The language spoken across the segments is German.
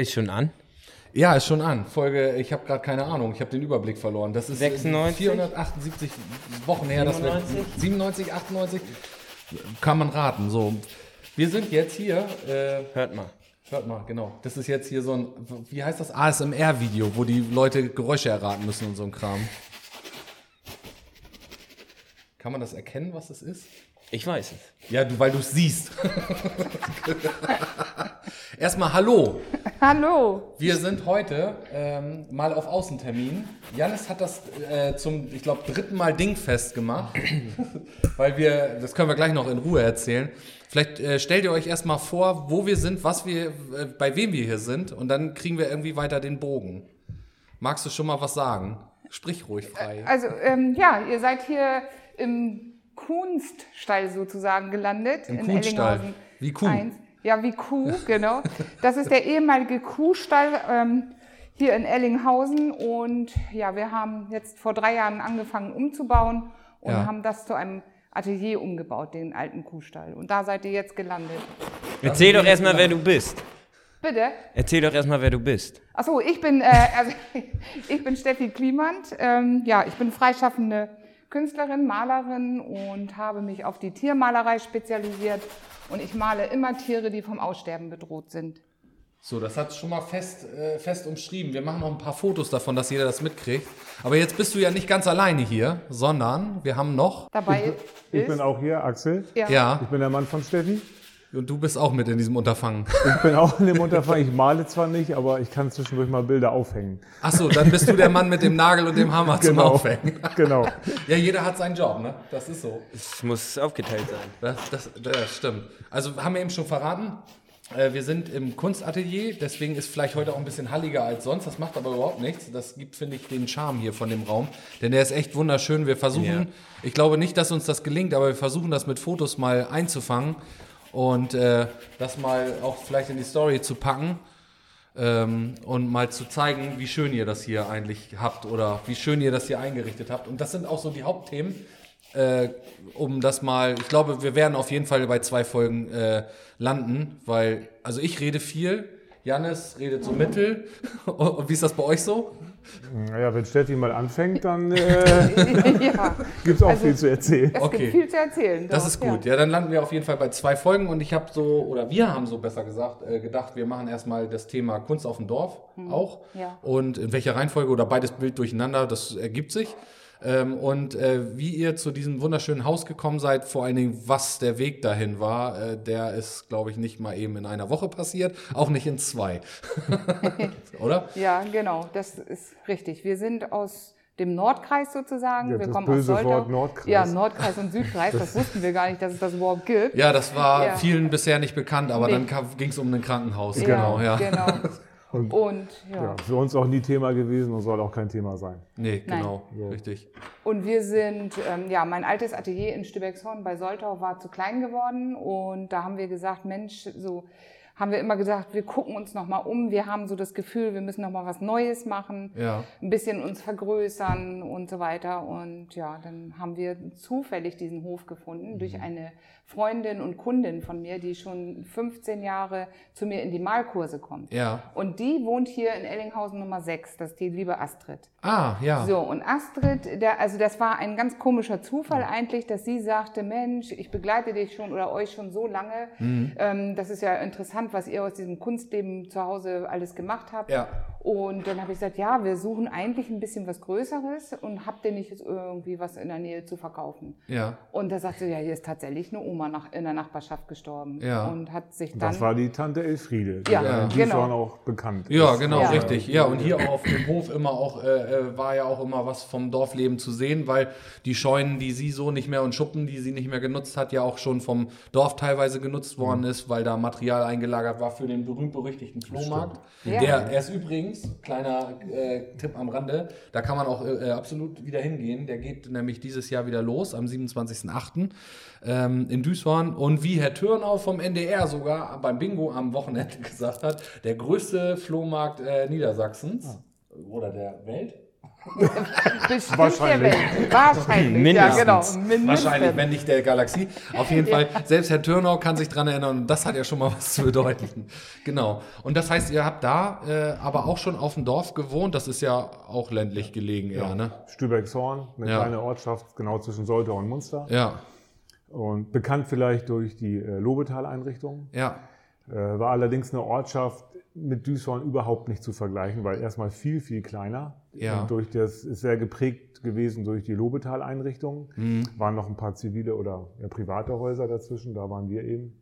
Ist schon an. Ja, ist schon an. Folge, ich habe gerade keine Ahnung, ich habe den Überblick verloren. Das ist 96? 478 Wochen her, dass wir 97? 97, 98 kann man raten. So, wir sind jetzt hier. Äh, Hört mal. hört mal, genau. Das ist jetzt hier so ein, wie heißt das ASMR-Video, wo die Leute Geräusche erraten müssen und so ein Kram. Kann man das erkennen, was das ist? Ich weiß es. Ja, du, weil du es siehst. Erstmal Hallo. Hallo. Wir sind heute ähm, mal auf Außentermin. Janis hat das äh, zum, ich glaube, dritten Mal dingfest gemacht, weil wir, das können wir gleich noch in Ruhe erzählen. Vielleicht äh, stellt ihr euch erstmal vor, wo wir sind, was wir, äh, bei wem wir hier sind und dann kriegen wir irgendwie weiter den Bogen. Magst du schon mal was sagen? Sprich ruhig frei. Also ähm, ja, ihr seid hier im Kunststall sozusagen gelandet. Im. Ellinghausen Wie Kuh. 1. Ja, wie Kuh, genau. Das ist der ehemalige Kuhstall ähm, hier in Ellinghausen. Und ja, wir haben jetzt vor drei Jahren angefangen umzubauen und Ja. haben das zu einem Atelier umgebaut, den alten Kuhstall. Und da seid ihr jetzt gelandet. Erzähl doch erstmal, wer du bist. Bitte? Erzähl doch erstmal, wer du bist. Achso, ich bin, äh, also, ich bin Steffi Klimant. Ähm, ja, ich bin freischaffende Künstlerin, Malerin und habe mich auf die Tiermalerei spezialisiert. Und ich male immer Tiere, die vom Aussterben bedroht sind. So, das hat schon mal fest, äh, fest umschrieben. Wir machen noch ein paar Fotos davon, dass jeder das mitkriegt. Aber jetzt bist du ja nicht ganz alleine hier, sondern wir haben noch, Dabei Ich ist, bin auch hier, Axel. ja, ja, Ich bin der Mann von Steffi. Und du bist auch mit in diesem Unterfangen. Ich bin auch in dem Unterfangen. Ich male zwar nicht, aber ich kann zwischendurch mal Bilder aufhängen. Ach so, dann bist du der Mann mit dem Nagel und dem Hammer zum Genau. Aufhängen. Genau. Ja, jeder hat seinen Job, ne? Das ist so. Es muss aufgeteilt sein. Das, das, das stimmt. Also haben wir eben schon verraten, äh, wir sind im Kunstatelier, deswegen ist vielleicht heute auch ein bisschen halliger als sonst. Das macht aber überhaupt nichts. Das gibt, finde ich, den Charme hier von dem Raum. Denn der ist echt wunderschön. Wir versuchen, Ja. ich glaube nicht, dass uns das gelingt, aber wir versuchen das mit Fotos mal einzufangen und äh, das mal auch vielleicht in die Story zu packen. Ähm, und mal zu zeigen, wie schön ihr das hier eigentlich habt oder wie schön ihr das hier eingerichtet habt. Und das sind auch so die Hauptthemen, äh, um das mal, ich glaube, wir werden auf jeden Fall bei zwei Folgen äh, landen, weil, also ich rede viel, Jannis redet so mittel. Und wie ist das bei euch so? Naja, wenn Steffi mal anfängt, dann äh, ja, gibt es auch Also- viel zu erzählen. es Okay. gibt viel zu erzählen. Das doch, ist gut. Ja. dann landen wir auf jeden Fall bei zwei Folgen und ich habe so, oder wir haben so besser gesagt, äh, gedacht, wir machen erstmal das Thema Kunst auf dem Dorf auch. Ja. Und in welcher Reihenfolge oder beides Bild durcheinander, das ergibt sich. Ähm, und äh, wie ihr zu diesem wunderschönen Haus gekommen seid, vor allen Dingen, was der Weg dahin war, äh, der ist, glaube ich, nicht mal eben in einer Woche passiert, auch nicht in zwei. oder? Ja, genau, das ist richtig. Wir sind aus dem Nordkreis sozusagen. Ja, wir das kommen böse aus Soltau. Wort Nordkreis. Ja, Nordkreis und Südkreis. Das wussten wir gar nicht, dass es das überhaupt gibt. Ja, das war Ja. vielen bisher nicht bekannt, aber Nee. dann ging es um ein Krankenhaus. Ja, Genau, ja. genau. Und, Und ja. ja, für uns auch nie Thema gewesen und soll auch kein Thema sein. Nee, Nein. genau, richtig. Und wir sind, ähm, ja, mein altes Atelier in Stübeckshorn bei Soltau war zu klein geworden und da haben wir gesagt, Mensch, so haben wir immer gesagt, wir gucken uns noch mal um. Wir haben so das Gefühl, wir müssen noch mal was Neues machen, Ja. ein bisschen uns vergrößern und so weiter. Und ja, dann haben wir zufällig diesen Hof gefunden durch Mhm. eine Freundin und Kundin von mir, die schon 15 Jahre zu mir in die Malkurse kommt. Ja. Und die wohnt hier in Ellinghausen Nummer 6, das ist die liebe Astrid. Ah, ja. So, und Astrid, der, also das war ein ganz komischer Zufall eigentlich, dass sie sagte, Mensch, ich begleite dich schon oder euch schon so lange. Mhm. Ähm, das ist ja interessant, was ihr aus diesem Kunstleben zu Hause alles gemacht habt. Ja. Und dann habe ich gesagt, ja, wir suchen eigentlich ein bisschen was Größeres und habt ihr nicht irgendwie was in der Nähe zu verkaufen? Ja. Und da sagte sie, ja, hier ist tatsächlich eine Oma nach, in der Nachbarschaft gestorben. Ja. Und hat sich dann... Das war die Tante Elfriede. Die Ja, in genau. Wiesbaden auch bekannt. Ja, genau, war- richtig. Ja, und hier auf dem Hof immer auch, äh, äh, war ja auch immer was vom Dorfleben zu sehen, weil die Scheunen, die sie so nicht mehr und Schuppen, die sie nicht mehr genutzt hat, ja auch schon vom Dorf teilweise genutzt worden ist, weil da Material eingelagert war für den berühmt-berüchtigten Flohmarkt. Ja. Der, er ist übrigens, kleiner äh, Tipp am Rande, da kann man auch äh, äh, absolut wieder hingehen. Der geht nämlich dieses Jahr wieder los, am 27.08. Ähm, in Duisburg. Und wie Herr Türnau vom NDR sogar beim Bingo am Wochenende gesagt hat, der größte Flohmarkt äh, Niedersachsens oder der Welt. Bestimmt Wahrscheinlich. der. Wahrscheinlich. Mindestens. Ja, genau. Mindestens. Wahrscheinlich, wenn nicht der Galaxie. Auf jeden Fall, selbst Herr Türnau kann sich dran erinnern und das hat ja schon mal was zu bedeuten. Genau. Und das heißt, ihr habt da äh, aber auch schon auf dem Dorf gewohnt. Das ist ja auch ländlich gelegen, ja, ne? Stübeckshorn, eine Ja. kleine Ortschaft genau zwischen Soltau und Munster. Ja, Und bekannt vielleicht durch die äh, Lobetal-Einrichtung. ja, Äh, war allerdings eine Ortschaft mit Düsseldorf überhaupt nicht zu vergleichen, weil erstmal viel, viel kleiner. Ja. Und durch das ist sehr geprägt gewesen durch die Lobetal-Einrichtung. Mhm. Waren noch ein paar zivile oder ja, private Häuser dazwischen, da waren wir eben.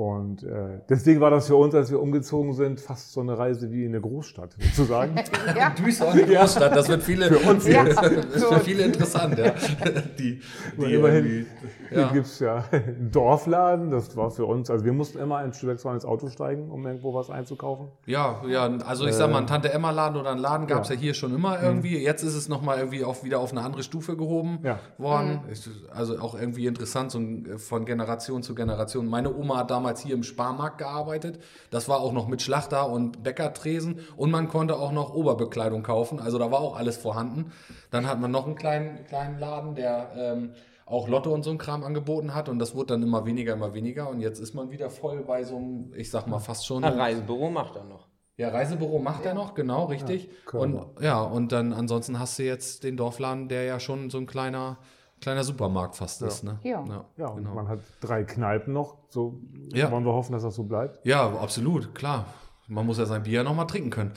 Und äh, deswegen war das für uns, als wir umgezogen sind, fast so eine Reise wie in eine Großstadt, sozusagen. Ja. Duisburg, eine Großstadt, das wird viele, für uns Ja. das ist für viele interessant, ja. Die, die immerhin ja. gibt's ja einen Dorfladen, das war für uns, also wir mussten immer in Stübeckshorn ins Auto steigen, um irgendwo was einzukaufen. Ja, ja, also ich sag mal, ein Tante-Emma-Laden oder ein Laden gab es ja. ja. hier schon immer irgendwie. Jetzt ist es nochmal irgendwie auch wieder auf eine andere Stufe gehoben Ja. worden. Ist Also auch irgendwie interessant, so ein- von Generation zu Generation. Meine Oma hat damals hier im Sparmarkt gearbeitet. Das war auch noch mit Schlachter und Bäckertresen. Und man konnte auch noch Oberbekleidung kaufen. Also da war auch alles vorhanden. Dann hat man noch einen kleinen, kleinen Laden, der ähm, auch Lotto und so ein Kram angeboten hat. Und das wurde dann immer weniger, immer weniger. Und jetzt ist man wieder voll bei so einem, ich sag mal, fast schon. Ein Reisebüro macht er noch. Ja, Reisebüro macht er noch, genau, richtig. Körner. und ja, und dann ansonsten hast du jetzt den Dorfladen, der ja schon so ein kleiner, kleiner Supermarkt fast ist. Ne? Ja. Ja, und genau. man hat drei Kneipen noch, so Ja. wollen wir hoffen, dass das so bleibt. ja, absolut, klar. Man muss ja sein Bier noch mal trinken können.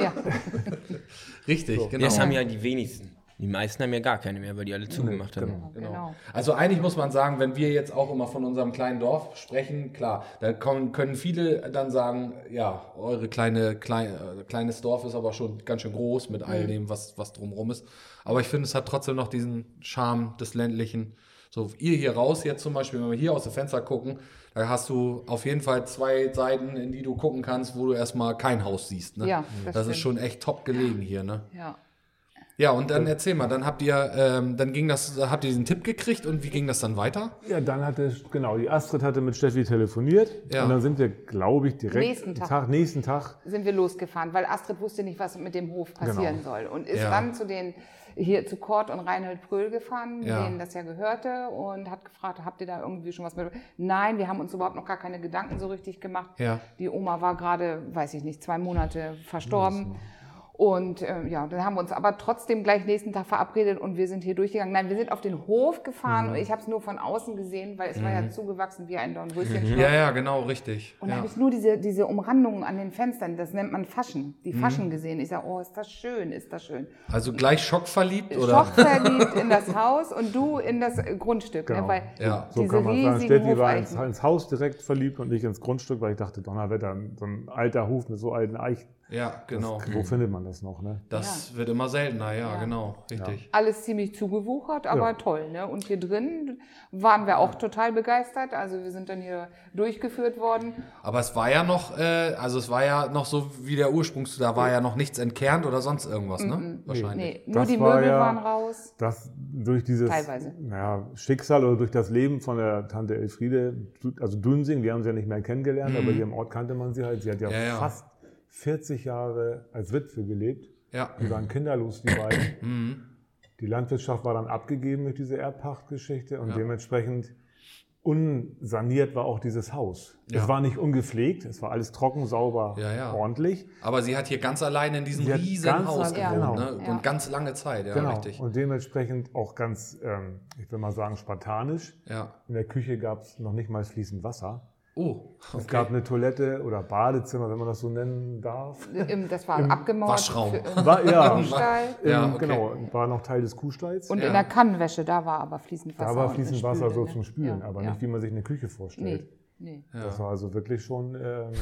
Ja. Richtig, genau. Das haben ja die wenigsten. Die meisten haben ja gar keine mehr, weil die alle zugemacht haben. Genau. Also eigentlich muss man sagen, wenn wir jetzt auch immer von unserem kleinen Dorf sprechen, klar, da kommen, können viele dann sagen, ja, eure kleine, klein, äh, kleines Dorf ist aber schon ganz schön groß mit all dem, was, was drumherum ist. Aber ich finde, es hat trotzdem noch diesen Charme des ländlichen. So, ihr hier raus jetzt zum Beispiel, wenn wir hier aus dem Fenster gucken, da hast du auf jeden Fall zwei Seiten, in die du gucken kannst, wo du erstmal kein Haus siehst. Ne? Ja, das das ist schon echt top gelegen hier, ne? Ja. Ja, und dann erzähl mal, dann habt ihr, ähm, dann ging das, habt ihr diesen Tipp gekriegt und wie ging das dann weiter? Ja, dann hatte, genau, die Astrid hatte mit Steffi telefoniert Ja. und dann sind wir, glaube ich, direkt Nächsten Tag. nächsten Tag sind wir losgefahren, weil Astrid wusste nicht, was mit dem Hof passieren Genau. soll. Und ist Ja. dann zu den, hier zu Kort und Reinhold Pröhl gefahren, Ja. denen das ja gehörte, und hat gefragt, habt ihr da irgendwie schon was mit? Nein, wir haben uns überhaupt noch gar keine Gedanken so richtig gemacht. Ja. Die Oma war gerade, weiß ich nicht, zwei Monate verstorben. Und äh, ja, dann haben wir uns aber trotzdem gleich nächsten Tag verabredet und wir sind hier durchgegangen. Nein, wir sind auf den Hof gefahren Mhm. und ich habe es nur von außen gesehen, weil es war ja zugewachsen wie ein Dornröschen. Ja, ja, genau, richtig. Und da ja. habe ich nur diese, diese Umrandungen an den Fenstern, das nennt man Faschen, die Mhm. Faschen gesehen. Ich sage, oh, ist das schön, ist das schön. Also gleich schockverliebt oder? Schockverliebt in das Haus und du in das äh, Grundstück. Ne? Genau. Weil Ja. So kann man sagen, Steffi war ins, ins Haus direkt verliebt und nicht ins Grundstück, weil ich dachte, Donnerwetter, so ein alter Hof mit so alten Eichen, Ja, genau. das, wo findet man das noch, ne? Das wird immer seltener, ja, Ja. genau, richtig. Alles ziemlich zugewuchert, aber Ja. toll. Ne? Und hier drin waren wir auch total begeistert. Also wir sind dann hier durchgeführt worden. Aber es war ja noch, äh, also es war ja noch so wie der Ursprung, da war ja noch nichts entkernt oder sonst irgendwas, ne? Wahrscheinlich. Nee, nur Das die war Möbel ja- waren raus. Das durch dieses Teilweise. naja, Schicksal oder durch das Leben von der Tante Elfriede, also Dünsing, wir haben sie ja nicht mehr kennengelernt, aber hier im Ort kannte man sie halt. Sie hat ja, Mhm. Ja, ja. fast 40 Jahre als Witwe gelebt. Ja. Die waren kinderlos, die beiden. Mhm. Die Landwirtschaft war dann abgegeben durch diese Erbpachtgeschichte und dementsprechend unsaniert war auch dieses Haus. Ja. Es war nicht ungepflegt, es war alles trocken, sauber, Ja, ja. ordentlich. Aber sie hat hier ganz alleine in diesem Sie riesen ganz Haus allein- gewohnt, genau. ne? Ja. Und ganz lange Zeit, ja, genau. richtig. Und dementsprechend auch ganz, ähm, ich will mal sagen, spartanisch. Ja. In der Küche gab es noch nicht mal fließend Wasser. Oh, Es gab eine Toilette oder Badezimmer, wenn man das so nennen darf. Im- Das war abgemauert. Waschraum. für- im War, ja, Kuhstall. Ja, ähm, okay. genau, war noch Teil des Kuhstalls. Und Ja. in der Kannenwäsche, da war aber fließend Wasser. da war fließend Wasser so zum ne? Spülen, Ja, aber ja. nicht, wie man sich eine Küche vorstellt. Nee, nee. Das war also wirklich schon. Ähm,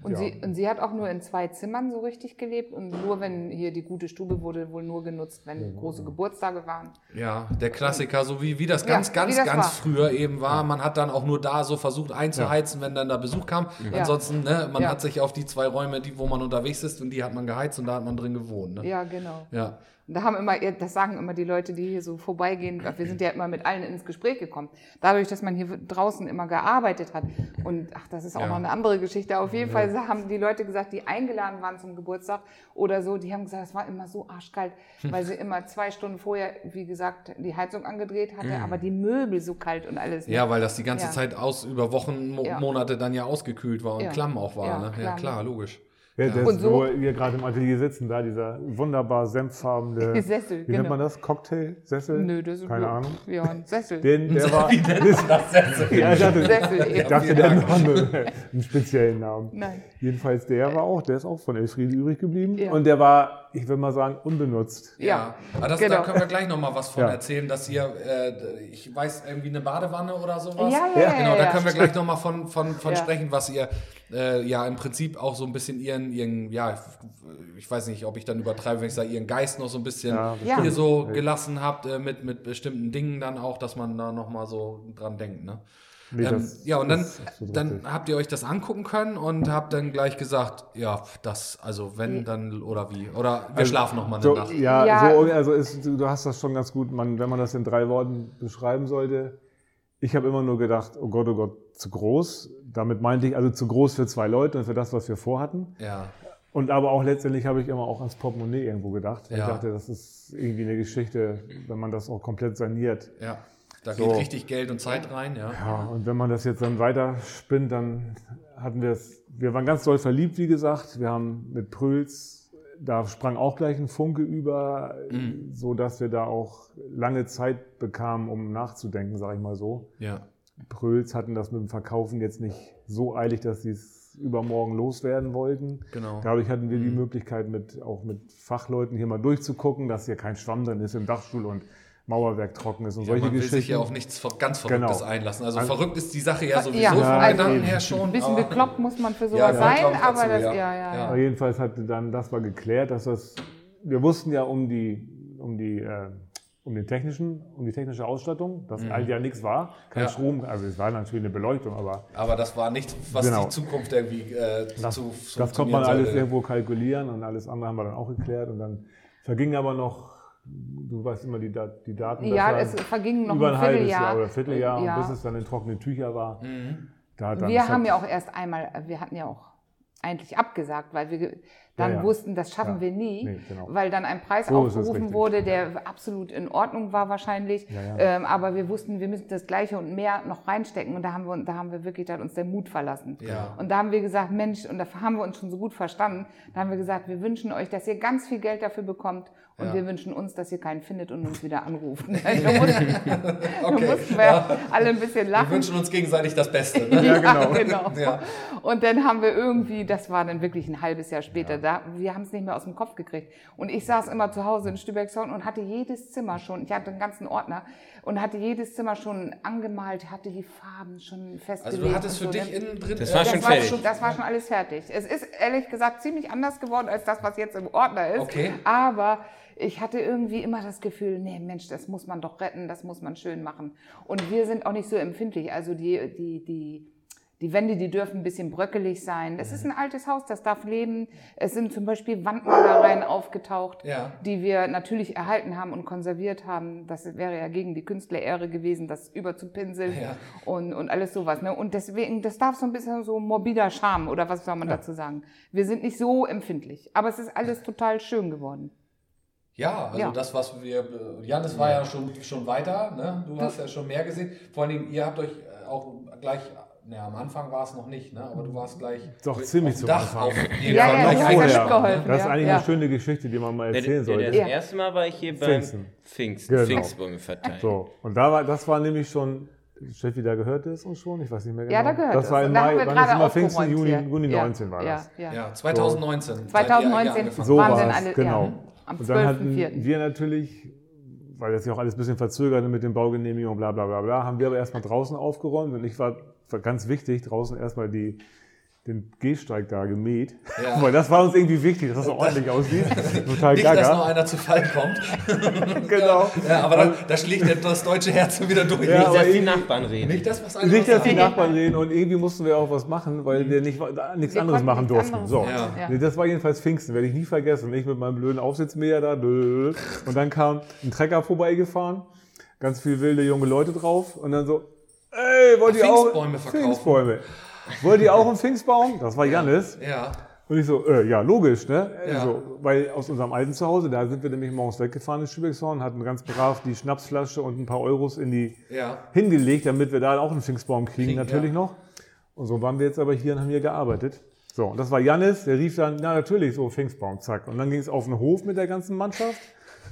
Und, ja. sie, und sie hat auch nur in zwei Zimmern so richtig gelebt und nur wenn hier die gute Stube wurde wohl nur genutzt, wenn große Geburtstage waren. Ja, der Klassiker, so wie, wie das Ja, ganz, wie ganz, das ganz war. früher eben war. Man hat dann auch nur da so versucht einzuheizen, wenn dann da Besuch kam. Ja. Ansonsten, ne, man Ja. hat sich auf die zwei Räume, die, wo man unterwegs ist, und die hat man geheizt und da hat man drin gewohnt. Ne? Ja, genau. Ja. Und da haben immer, das sagen immer die Leute, die hier so vorbeigehen, wir sind ja immer mit allen ins Gespräch gekommen. Dadurch, dass man hier draußen immer gearbeitet hat. Und ach, das ist auch Ja. noch eine andere Geschichte. Auf jeden Fall haben die Leute gesagt, die eingeladen waren zum Geburtstag oder so, die haben gesagt, es war immer so arschkalt, weil sie immer zwei Stunden vorher, wie gesagt, die Heizung angedreht hatte, aber die Möbel so kalt und alles. ne? Ja, weil das die ganze Ja. Zeit aus über Wochen, Mo Ja. Monate dann ja ausgekühlt war und Ja. klamm auch war. Ja, ne? ja klar, logisch. Ja, das, Und so- wo wir gerade im Atelier sitzen, da dieser wunderbar senffarbene Sessel, Wie nennt genau. man das? Cocktail-Sessel? Nö, das ist Keine nur- Ahnung. Ja, ein Sessel. Den, der war. ja, ich dachte, Sessel ich dachte der hat einen speziellen Namen. Nein. Jedenfalls der war auch, der ist auch von Elfriede übrig geblieben. Ja. Und der war, ich würde mal sagen, unbenutzt. Ja, aber das, genau. da können wir gleich noch mal was von Ja. erzählen, dass ihr, äh, ich weiß, irgendwie eine Badewanne oder sowas. Ja, ja, ja, Genau, da können wir gleich noch mal von, von, von Ja. sprechen, was ihr äh, ja im Prinzip auch so ein bisschen ihren, ihren, ja, ich weiß nicht, ob ich dann übertreibe, wenn ich sage, ihren Geist noch so ein bisschen hier so gelassen habt äh, mit, mit bestimmten Dingen dann auch, dass man da noch mal so dran denkt, ne? Nee, ähm, das ja, und dann, dann richtig. habt ihr euch das angucken können und habt dann gleich gesagt, ja, das, also wenn, dann, oder wie? Oder wir schlafen noch mal eine So, Nacht. ja, Ja. so, also ist, du du hast das schon ganz gut, man, wenn man das in drei Worten beschreiben sollte. Ich habe immer nur gedacht, oh Gott, oh Gott, zu groß. Damit meinte ich also zu groß für zwei Leute und für das, was wir vorhatten. Ja, Und aber auch letztendlich habe ich immer auch ans Portemonnaie irgendwo gedacht. Ja. Ich dachte, das ist irgendwie eine Geschichte, wenn man das auch komplett saniert. ja. Da So. geht richtig Geld und Zeit rein, ja. Ja, und wenn man das jetzt dann weiter spinnt, dann hatten wir es, wir waren ganz doll verliebt, wie gesagt. Wir haben mit Prüls, da sprang auch gleich ein Funke über, Mhm. so dass wir da auch lange Zeit bekamen, um nachzudenken, sage ich mal so. Ja, Pröls hatten das mit dem Verkaufen jetzt nicht so eilig, dass sie es übermorgen loswerden wollten. genau. Dadurch hatten wir die Möglichkeit, mit, auch mit Fachleuten hier mal durchzugucken, dass hier kein Schwamm drin ist im Dachstuhl und Mauerwerk trocken ist und Ja, solche man will Geschichten. sich ja auch nichts ganz Verrücktes Genau. einlassen. Also Also- verrückt ist die Sache ja sowieso Ja, vom also Gedanken her schon. Ein bisschen bekloppt muss man für sowas ja, sein, aber dazu, das, ja. ja, ja, Ja. Aber jedenfalls hatte dann, das war geklärt, dass das, wir wussten ja um die, um die, äh, um den technischen, um die technische Ausstattung, dass eigentlich ja nichts war, kein Ja. Strom, also es war natürlich eine Beleuchtung, aber Aber das war nichts, was Genau. die Zukunft irgendwie äh, das, zu das konnte man alles sollte. irgendwo kalkulieren und alles andere haben wir dann auch geklärt und dann verging aber noch, du weißt immer die, Dat- die Daten, Ja, es verging noch über ein ein halbes Jahr Vierteljahr. oder Vierteljahr Ja. und bis es dann in trockene Tücher war. Mhm. Da Wir haben ja auch erst einmal, wir hatten ja auch eigentlich abgesagt, weil wir dann Ja, ja. wussten, das schaffen Ja. wir nie, Nee, genau. weil dann ein Preis So aufgerufen wurde, der absolut in Ordnung war wahrscheinlich. Ja, ja. Ähm, aber wir wussten, wir müssen das Gleiche und mehr noch reinstecken und da haben wir, da haben wir wirklich, da hat uns der Mut verlassen. Ja. Und da haben wir gesagt, Mensch, und da haben wir uns schon so gut verstanden, da haben wir gesagt, wir wünschen euch, dass ihr ganz viel Geld dafür bekommt und Ja. wir wünschen uns, dass ihr keinen findet und uns wieder anruft. da mussten, Okay. mussten wir alle ein bisschen Wir lachen. wünschen uns gegenseitig das Beste. Ne? Ja, genau. genau. Ja. Und dann haben wir irgendwie, das war dann wirklich ein halbes Jahr später, da, wir haben es nicht mehr aus dem Kopf gekriegt. Und ich saß immer zu Hause in Stübeckshorn und hatte jedes Zimmer schon, ich hatte einen ganzen Ordner und hatte jedes Zimmer schon angemalt, hatte die Farben schon festgelegt. Also du hattest für und so, dich ne? innen drin. Das war das schon war fertig. schon, das war schon alles fertig. Es ist ehrlich gesagt ziemlich anders geworden als das, was jetzt im Ordner ist. Okay. Aber ich hatte irgendwie immer das Gefühl, nee, Mensch, das muss man doch retten, das muss man schön machen. Und wir sind auch nicht so empfindlich. Also die, die, die, die Wände, die dürfen ein bisschen bröckelig sein. Es ist ein altes Haus, das darf leben. Es sind zum Beispiel Wandmalereien aufgetaucht, Ja. die wir natürlich erhalten haben und konserviert haben. Das wäre ja gegen die Künstlerehre gewesen, das überzupinseln Ja. und, und alles sowas. Ne? Und deswegen, das darf so ein bisschen so morbider Charme oder was soll man dazu sagen. Wir sind nicht so empfindlich, aber es ist alles total schön geworden. Ja, also Ja. das, was wir. äh, Jan, das war ja schon, schon weiter, ne? Du hast ja schon mehr gesehen. Vor allen Dingen, ihr habt euch äh, auch gleich. Ne, am Anfang war es noch nicht, ne? Aber du warst gleich. Doch, ziemlich zum Dach Anfang. Auf jeden Ja, Fall ja, ja eingeschlagen, mitgeholfen. Das ist Ja, eigentlich ja. eine schöne Geschichte, die man mal erzählen sollte. das Ja. erste Mal war ich hier beim Pfingsten. Pfingsten, Genau. Pfingstbäume verteilen. So, und da war, das war nämlich schon, Steffi, da gehörte es uns schon, ich weiß nicht mehr genau. Ja, da gehört Das es. war Und im Mai, wann ist immer Pfingsten, Juni. Juni Ja, 19 war ja, das. Ja, Ja, 2019. seid ihr 2019 angefangen. So waren war alle, genau. ja, am Und dann hatten 12.04. wir natürlich, weil das ja auch alles ein bisschen verzögerte mit den Baugenehmigungen, bla bla bla bla, haben wir aber erstmal draußen aufgeräumt und ich war, war ganz wichtig, draußen erstmal die, den Gehsteig da gemäht. Ja. Weil das war uns irgendwie wichtig, dass das so ordentlich aussieht. Total Nicht, dass noch gaga. einer zu Fall kommt. Genau. Ja, aber da, da schlägt das deutsche Herz wieder durch. Ja, Nicht, dass die Nachbarn reden. Nicht das, was Nicht, dass die. Nachbarn reden und irgendwie mussten wir auch was machen, weil wir nicht, da nichts Wir anderes machen nichts durften. anderes So. Ja. Nee, Das war jedenfalls Pfingsten, werde ich nie vergessen. Ich mit meinem blöden Aufsitzmäher da. Und dann kam ein Trecker vorbeigefahren, ganz viele wilde junge Leute drauf und dann so, ey, wollt ihr auch Pfingstbäume verkaufen. Pfingstbäume. Wollt ihr auch einen Pfingstbaum? Das war Jannis. Ja. Und ich so, äh, ja, logisch, ne? Ja. So, weil aus unserem alten Zuhause, da sind wir nämlich morgens weggefahren in Schübeckshorn, hatten ganz brav die Schnapsflasche und ein paar Euros in die Ja. hingelegt, damit wir da auch einen Pfingstbaum kriegen, Kriegen, natürlich ja. noch. Und so waren wir jetzt aber hier und haben hier gearbeitet. So, und das war Jannis, der rief dann, na natürlich, so Pfingstbaum, zack. Und dann ging es auf den Hof mit der ganzen Mannschaft.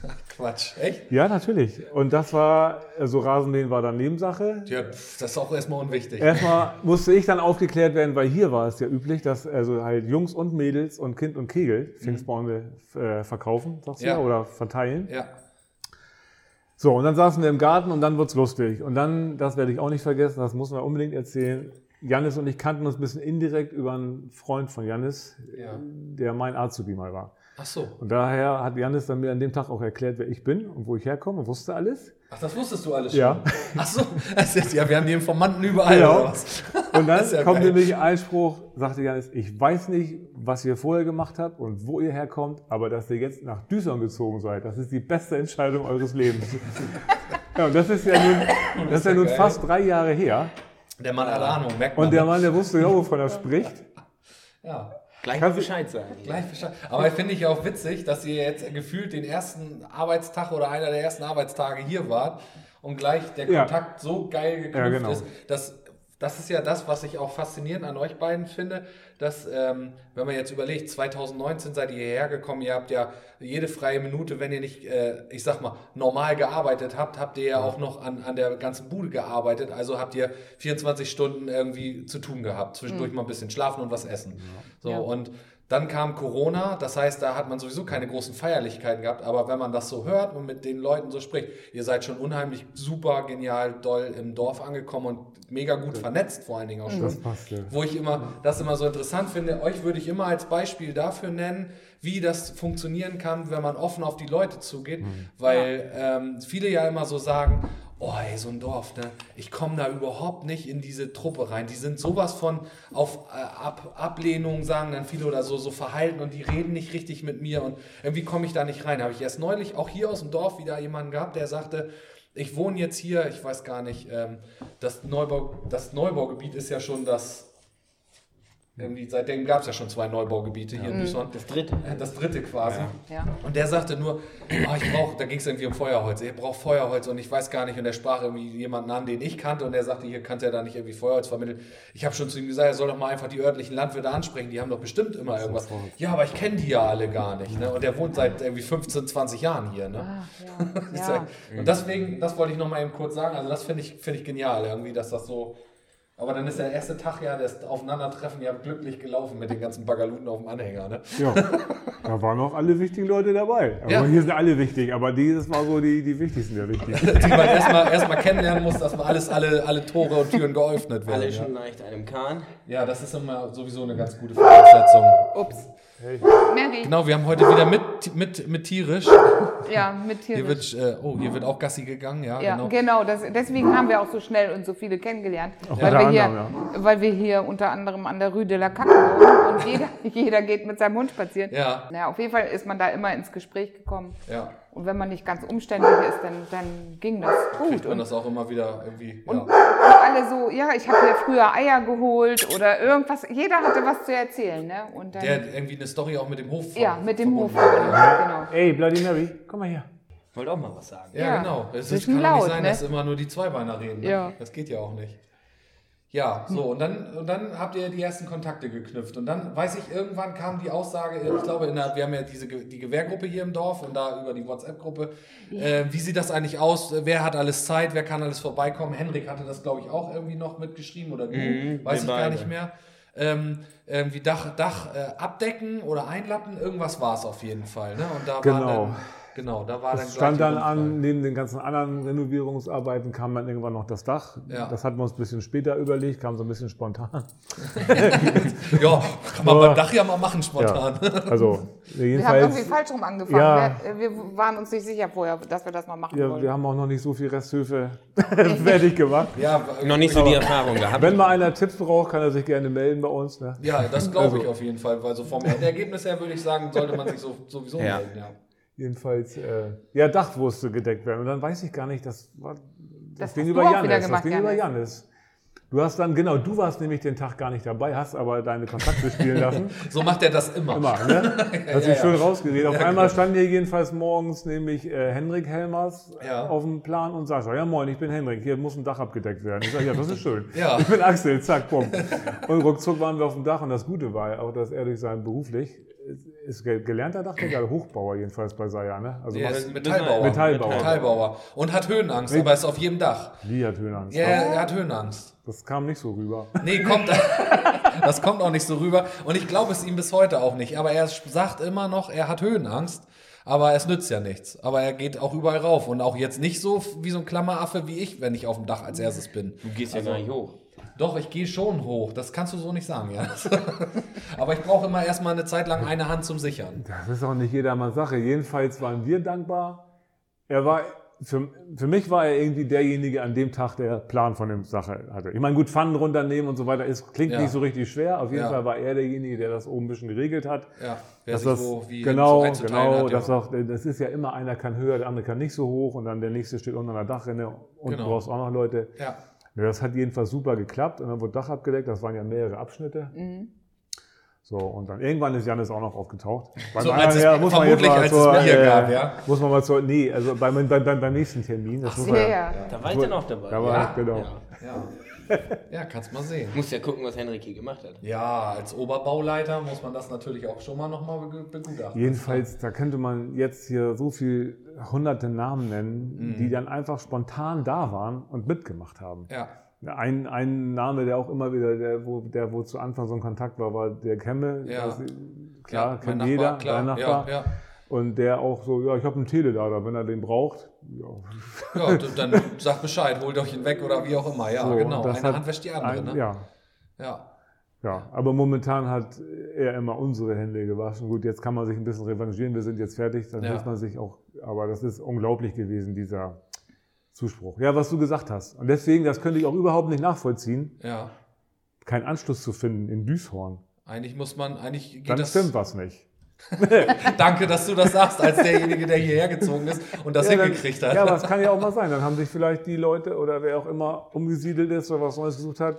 Quatsch. Echt? Ja, natürlich. Und das war, so Rasenmähen war dann Nebensache. Ja, das ist auch erstmal unwichtig. Erstmal musste ich dann aufgeklärt werden, weil hier war es ja üblich, dass also halt Jungs und Mädels und Kind und Kegel Pfingstbäume äh, verkaufen, sagst du Ja. ja, oder verteilen. Ja. So, und dann saßen wir im Garten und dann wird's lustig. Und dann, das werde ich auch nicht vergessen, das muss man unbedingt erzählen. Janis und ich kannten uns ein bisschen indirekt über einen Freund von Janis, Ja. der mein Azubi mal war. Ach so. Und daher hat Janis dann mir an dem Tag auch erklärt, wer ich bin und wo ich herkomme und wusste alles. Ach, das wusstest du alles schon? Ja. Ach so. Ist, ja, wir haben die Informanten überall, Genau. oder was? Und dann ja kommt geil. nämlich ein Spruch, sagte Janis, ich weiß nicht, was ihr vorher gemacht habt und wo ihr herkommt, aber dass ihr jetzt nach Düsseldorf gezogen seid, das ist die beste Entscheidung eures Lebens. ja, und das ist ja nun, das ist ja nun geil. fast drei Jahre her. Der Mann hat Ahnung, merkt man. Und der? Mann, der wusste ja, wovon er spricht. Ja. Gleich Kannst Bescheid sagen. Gleich Bescheid. Aber finde ich auch witzig, dass ihr jetzt gefühlt den ersten Arbeitstag oder einer der ersten Arbeitstage hier wart und gleich der Ja. Kontakt so geil geknüpft Ja, genau. ist. Dass, das ist ja das, was ich auch faszinierend an euch beiden finde, dass, ähm, wenn man jetzt überlegt, 2019 seid ihr hierher gekommen, ihr habt ja jede freie Minute, wenn ihr nicht, äh, ich sag mal, normal gearbeitet habt, habt ihr ja auch noch an, an der ganzen Bude gearbeitet. Also habt ihr 24 Stunden irgendwie zu tun gehabt. Zwischendurch mal ein bisschen schlafen und was essen. So, Ja. und dann kam Corona, das heißt, da hat man sowieso keine großen Feierlichkeiten gehabt, aber wenn man das so hört und mit den Leuten so spricht, ihr seid schon unheimlich super genial doll im Dorf angekommen und mega gut vernetzt vor allen Dingen auch schon. Das passt ja. Wo ich immer, das immer so interessant finde, euch würde ich immer als Beispiel dafür nennen, wie das funktionieren kann, wenn man offen auf die Leute zugeht, weil ähm, viele ja immer so sagen, oh ey, so ein Dorf, ne? ich komme da überhaupt nicht in diese Truppe rein. Die sind sowas von auf äh, Ab Ablehnung, sagen dann viele oder so, so verhalten und die reden nicht richtig mit mir und irgendwie komme ich da nicht rein. Habe ich erst neulich auch hier aus dem Dorf wieder jemanden gehabt, der sagte, ich wohne jetzt hier, ich weiß gar nicht, ähm, das, Neubau, das Neubaugebiet ist ja schon das, irgendwie, seitdem gab es ja schon zwei Neubaugebiete hier in Düsseldorf. Das dritte. Äh, Das dritte quasi. Ja. Und der sagte nur, oh, ich brauche, da ging es irgendwie um Feuerholz, ich brauche Feuerholz und ich weiß gar nicht. Und er sprach irgendwie jemanden an, den ich kannte und der sagte, hier kannst du ja da nicht irgendwie Feuerholz vermitteln. Ich habe schon zu ihm gesagt, er soll doch mal einfach die örtlichen Landwirte ansprechen, die haben doch bestimmt immer irgendwas. Ja, aber ich kenne die ja alle gar nicht. Ne? Und der wohnt seit irgendwie 15, 20 Jahren hier. Ne? Ja. Ja. halt- Und deswegen, das wollte ich noch mal eben kurz sagen. Also das finde ich, finde ich genial, irgendwie, dass das so. Aber dann ist der erste Tag ja das Aufeinandertreffen ja glücklich gelaufen mit den ganzen Bagaluten auf dem Anhänger. Ne? Ja, da waren auch alle wichtigen Leute dabei. Aber Ja. hier sind alle wichtig, aber dieses war so die, die wichtigsten der wichtigen. Die man erstmal erst mal kennenlernen muss, dass man alles, alle, alle Tore und Türen geöffnet werden. Alle ja. schon leicht einem Kahn. ja, das ist immer sowieso eine ganz gute Voraussetzung. Ups. Hey. Mary. Genau, wir haben heute wieder mit, mit, mit tierisch. Ja, mit Hier tierisch. wird, äh, oh, hier wird auch Gassi gegangen, ja, Ja, genau. genau. das, deswegen haben wir auch so schnell und so viele kennengelernt. Auch Weil, wir hier, anderem, weil wir hier unter anderem an der Rue de la Cacke wohnen und jeder, jeder geht mit seinem Hund spazieren. Ja, Naja, auf jeden Fall ist man da immer ins Gespräch gekommen. ja. Und wenn man nicht ganz umständlich ist, dann, dann ging das gut. Kriegt man Und, das auch immer wieder irgendwie. und, Ja. Alle so, ja, ich habe hier früher Eier geholt oder irgendwas. Jeder hatte was zu erzählen. Ne? Und dann, Der hat irgendwie eine Story auch mit dem Hof. ja, mit dem Hof. Genau. Ey, Bloody Mary, komm mal her. Wollte auch mal was sagen. Ja, Ja. genau. Es ist, kann doch nicht laut, sein, ne? dass immer nur die Zweibeiner reden. Ne? Ja. Das geht ja auch nicht. Ja, so, und dann, und dann habt ihr die ersten Kontakte geknüpft. Und dann weiß ich, irgendwann kam die Aussage, ich glaube, in der, wir haben ja diese, die Gewehrgruppe hier im Dorf und da über die WhatsApp-Gruppe. Äh, wie sieht das eigentlich aus? Wer hat alles Zeit? Wer kann alles vorbeikommen? Henrik hatte das, glaube ich, auch irgendwie noch mitgeschrieben oder du, Mhm, weiß ich gar beide. nicht mehr. Ähm, irgendwie Dach, Dach äh, abdecken oder einlappen, irgendwas war es auf jeden Fall. Ne? Und da Genau. dann, Genau, da war dann Das stand gleich dann an, neben den ganzen anderen Renovierungsarbeiten kam dann irgendwann noch das Dach. Ja. Das hatten wir uns ein bisschen später überlegt, kam so ein bisschen spontan. Ja, kann man beim Dach ja mal machen spontan. Ja. Also Wir haben irgendwie falsch rum angefangen. Ja. Wir, wir waren uns nicht sicher vorher, dass wir das mal machen ja, wollen. wir haben auch noch nicht so viel Resthöfe fertig gemacht. Ja, Noch nicht so die Erfahrung gehabt. Wenn mal einer Tipps braucht, kann er sich gerne melden bei uns. Ne? ja, das glaube Also- ich auf jeden Fall. Also vom Endergebnis her würde ich sagen, sollte man sich so, sowieso Ja. melden. Ja. Jedenfalls, äh, ja, Dach musste gedeckt werden. Und dann weiß ich gar nicht, das war das, Das Ding hast über Janis. das Ding über Janis. Du hast dann, genau, du warst nämlich den Tag gar nicht dabei, hast aber deine Kontakte spielen lassen. So macht er das immer. Immer, ne? Hat sich ja. schön rausgeredet. Auf Ja, einmal genau. stand hier jedenfalls morgens nämlich äh, Henrik Helmers Ja. auf dem Plan und sagte, ja moin, ich bin Henrik, hier muss ein Dach abgedeckt werden. Ich sage, ja, das ist schön. Ja. Ich bin Axel, zack, bumm. Und ruckzuck waren wir auf dem Dach und das Gute war ja auch, dass er durch sein beruflich, ist ge- gelernter Dachdecker, Hochbauer jedenfalls bei Saya, ne? Also ist Metallbauer. Metallbauer. Metallbauer. Und hat Höhenangst, aber ist auf jedem Dach. Lee hat Höhenangst. Ja, er hat Höhenangst. Das kam nicht so rüber. Nee, kommt, das kommt auch nicht so rüber. Und ich glaube es ihm bis heute auch nicht. Aber er sagt immer noch, er hat Höhenangst. Aber es nützt ja nichts. Aber er geht auch überall rauf. Und auch jetzt nicht so wie so ein Klammeraffe wie ich, wenn ich auf dem Dach als erstes bin. Du gehst ja gar nicht hoch. Doch, ich gehe schon hoch. Das kannst du so nicht sagen, ja. Aber ich brauche immer erstmal eine Zeit lang eine Hand zum Sichern. Das ist auch nicht jedermanns Sache. Jedenfalls waren wir dankbar. Er war, für, für mich war er irgendwie derjenige an dem Tag, der Plan von der Sache hatte. Ich meine, gut, Pfannen runternehmen und so weiter, ist, klingt Ja. nicht so richtig schwer. Auf jeden Ja. Fall war er derjenige, der das oben ein bisschen geregelt hat. Ja, wer Dass sich das, wo wie genau, so genau, hat. Ja. das, auch, das ist ja immer, einer kann höher, der andere kann nicht so hoch und dann der nächste steht unter einer Dachrinne und Genau. du brauchst auch noch Leute. ja. Ja, das hat jedenfalls super geklappt und dann wurde Dach abgedeckt, das waren ja mehrere Abschnitte. Mhm. So, und dann irgendwann ist Janis auch noch aufgetaucht. Beim So, anderen als es- her muss man jetzt mal zur, äh, gab, ja? Muss man mal zur, nee, also beim, beim, beim, beim nächsten Termin. Das muss Ja, man ja. Da war ich dann auch dabei. Da war Ja? ich, genau. Ja. Ja. Ja, kannst mal sehen. Muss ja gucken, was Henrik hier gemacht hat. Ja, als Oberbauleiter muss man das natürlich auch schon mal nochmal beg- begutachten. Jedenfalls, da könnte man jetzt hier so viel hunderte Namen nennen, Mhm. die dann einfach spontan da waren und mitgemacht haben. Ja, Ein, ein Name, der auch immer wieder, der wo, der wo zu Anfang so ein Kontakt war, war der Kemme. Ja. Das, klar, ja, kennt mein jeder, Nachbar, klar. dein Nachbar. Ja, ja. Und der auch so, ja, ich habe einen Telelader, wenn er den braucht. Ja. Ja, dann sagt Bescheid, holt euch ihn weg oder wie auch immer. Ja, So, genau. Eine hat Hand wäscht die andere. ein, ne? Ja, ja. ja. Aber momentan hat er immer unsere Hände gewaschen. Gut, jetzt kann man sich ein bisschen revanchieren, wir sind jetzt fertig, dann Ja. hilft man sich auch. Aber das ist unglaublich gewesen, dieser Zuspruch. Ja, was du gesagt hast. Und deswegen, das könnte ich auch überhaupt nicht nachvollziehen, ja. keinen Anschluss zu finden in Düshorn. Eigentlich muss man, eigentlich geht Dann das. stimmt was nicht. Danke, dass du das sagst, als derjenige, der hierher gezogen ist und das Ja, dann, hingekriegt hat. ja, aber es kann ja auch mal sein. Dann haben sich vielleicht die Leute oder wer auch immer umgesiedelt ist oder was Neues gesucht hat,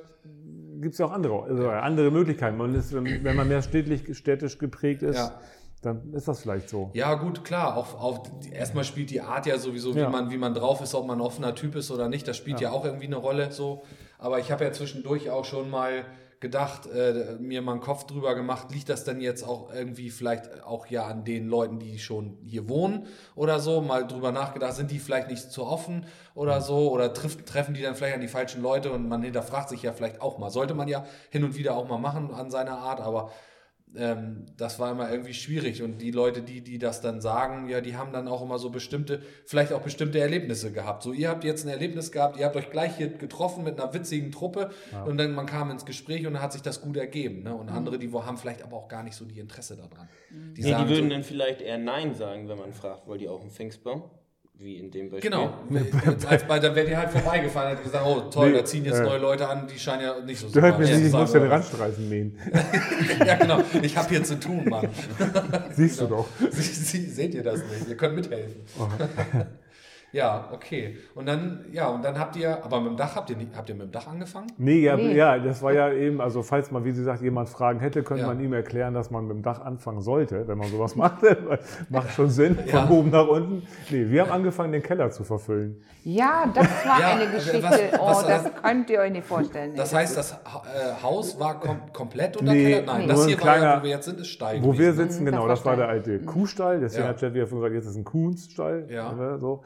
gibt es ja auch andere, also andere Möglichkeiten. Man ist, wenn man mehr städtlich, städtisch geprägt ist, Ja. dann ist das vielleicht so. Ja, gut, klar. Auch, auch, erstmal spielt die Art ja sowieso, wie, Ja. man, wie man drauf ist, ob man ein offener Typ ist oder nicht. Das spielt ja, auch irgendwie eine Rolle. So. Aber ich habe ja zwischendurch auch schon mal gedacht, äh, mir mal einen Kopf drüber gemacht, liegt das denn jetzt auch irgendwie vielleicht auch ja an den Leuten, die schon hier wohnen oder so, mal drüber nachgedacht, sind die vielleicht nicht zu offen oder so? Oder trifft, treffen die dann vielleicht an die falschen Leute und man hinterfragt sich ja vielleicht auch mal. Sollte man ja hin und wieder auch mal machen an seiner Art, aber ähm, das war immer irgendwie schwierig. Und die Leute, die, die das dann sagen, ja, die haben dann auch immer so bestimmte, vielleicht auch bestimmte Erlebnisse gehabt. So, ihr habt jetzt ein Erlebnis gehabt, ihr habt euch gleich hier getroffen mit einer witzigen Truppe und dann man kam ins Gespräch und dann hat sich das gut ergeben. Ne? Und andere, die wo- haben vielleicht aber auch gar nicht so die Interesse daran. Die Nee, die würden so, dann vielleicht eher Nein sagen, wenn man fragt, wollt ihr auch einen Pfingstbaum? Wie in dem Beispiel. Genau, als bei, dann wäre die halt vorbeigefahren und hätte gesagt, oh toll, Nee, da ziehen jetzt äh, neue Leute an, die scheinen ja nicht so Du hört mir sympathisch nicht, zu ich muss sein, den? Randstreifen mähen. Ja, genau, ich habe hier zu tun, Mann. Siehst du doch. Sie, Sie, seht ihr das nicht? Ihr könnt mithelfen. Ja, okay. Und dann, ja, und dann habt ihr, aber mit dem Dach habt ihr nicht, habt ihr mit dem Dach angefangen? Nee, ja, Nee. ja, das war ja eben, also falls mal, wie Sie sagt, jemand Fragen hätte, könnte Ja. man ihm erklären, dass man mit dem Dach anfangen sollte, wenn man sowas macht. Macht schon Sinn, Ja. von oben nach unten. Nee, wir haben angefangen, den Keller zu verfüllen. Ja, das war Ja, eine was- Geschichte. was- oh, das könnt ihr euch nicht vorstellen. Das heißt, das äh, Haus war kom komplett unter Nee, Keller? Nein, nur das hier war ja, kleiner- wo wir jetzt sind, ist steil Wo wir gewesen, ne? sitzen, das genau, war das war der alte Kuhstall. Deswegen Ja. hat Jeff wieder gesagt, jetzt ist ein Kuhnsstall. Ja. ne, So.